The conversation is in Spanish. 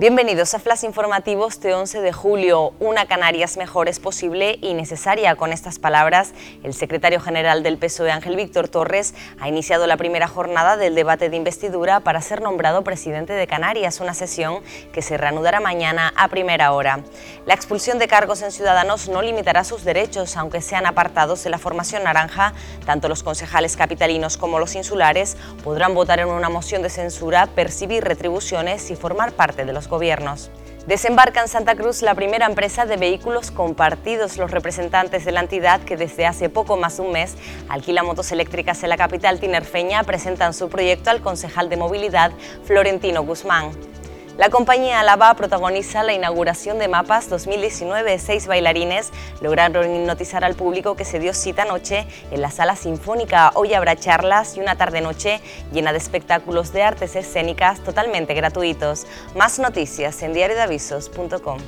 Bienvenidos a Flash Informativos de 11 de julio. Una Canarias mejor es posible y necesaria. Con estas palabras, el secretario general del PSOE, Ángel Víctor Torres, ha iniciado la primera jornada del debate de investidura para ser nombrado presidente de Canarias, una sesión que se reanudará mañana a primera hora. La expulsión de cargos en Ciudadanos no limitará sus derechos, aunque sean apartados de la formación naranja. Tanto los concejales capitalinos como los insulares podrán votar en una moción de censura, percibir retribuciones y formar parte de los gobiernos. Desembarca en Santa Cruz la primera empresa de vehículos compartidos. Los representantes de la entidad, que desde hace poco más de un mes alquila motos eléctricas en la capital tinerfeña, presentan su proyecto al concejal de movilidad Florentino Guzmán. La compañía Alaba protagoniza la inauguración de Mapas 2019. Seis bailarines lograron hipnotizar al público que se dio cita anoche en la sala sinfónica. Hoy habrá charlas y una tarde-noche llena de espectáculos de artes escénicas totalmente gratuitos. Más noticias en diariodeavisos.com.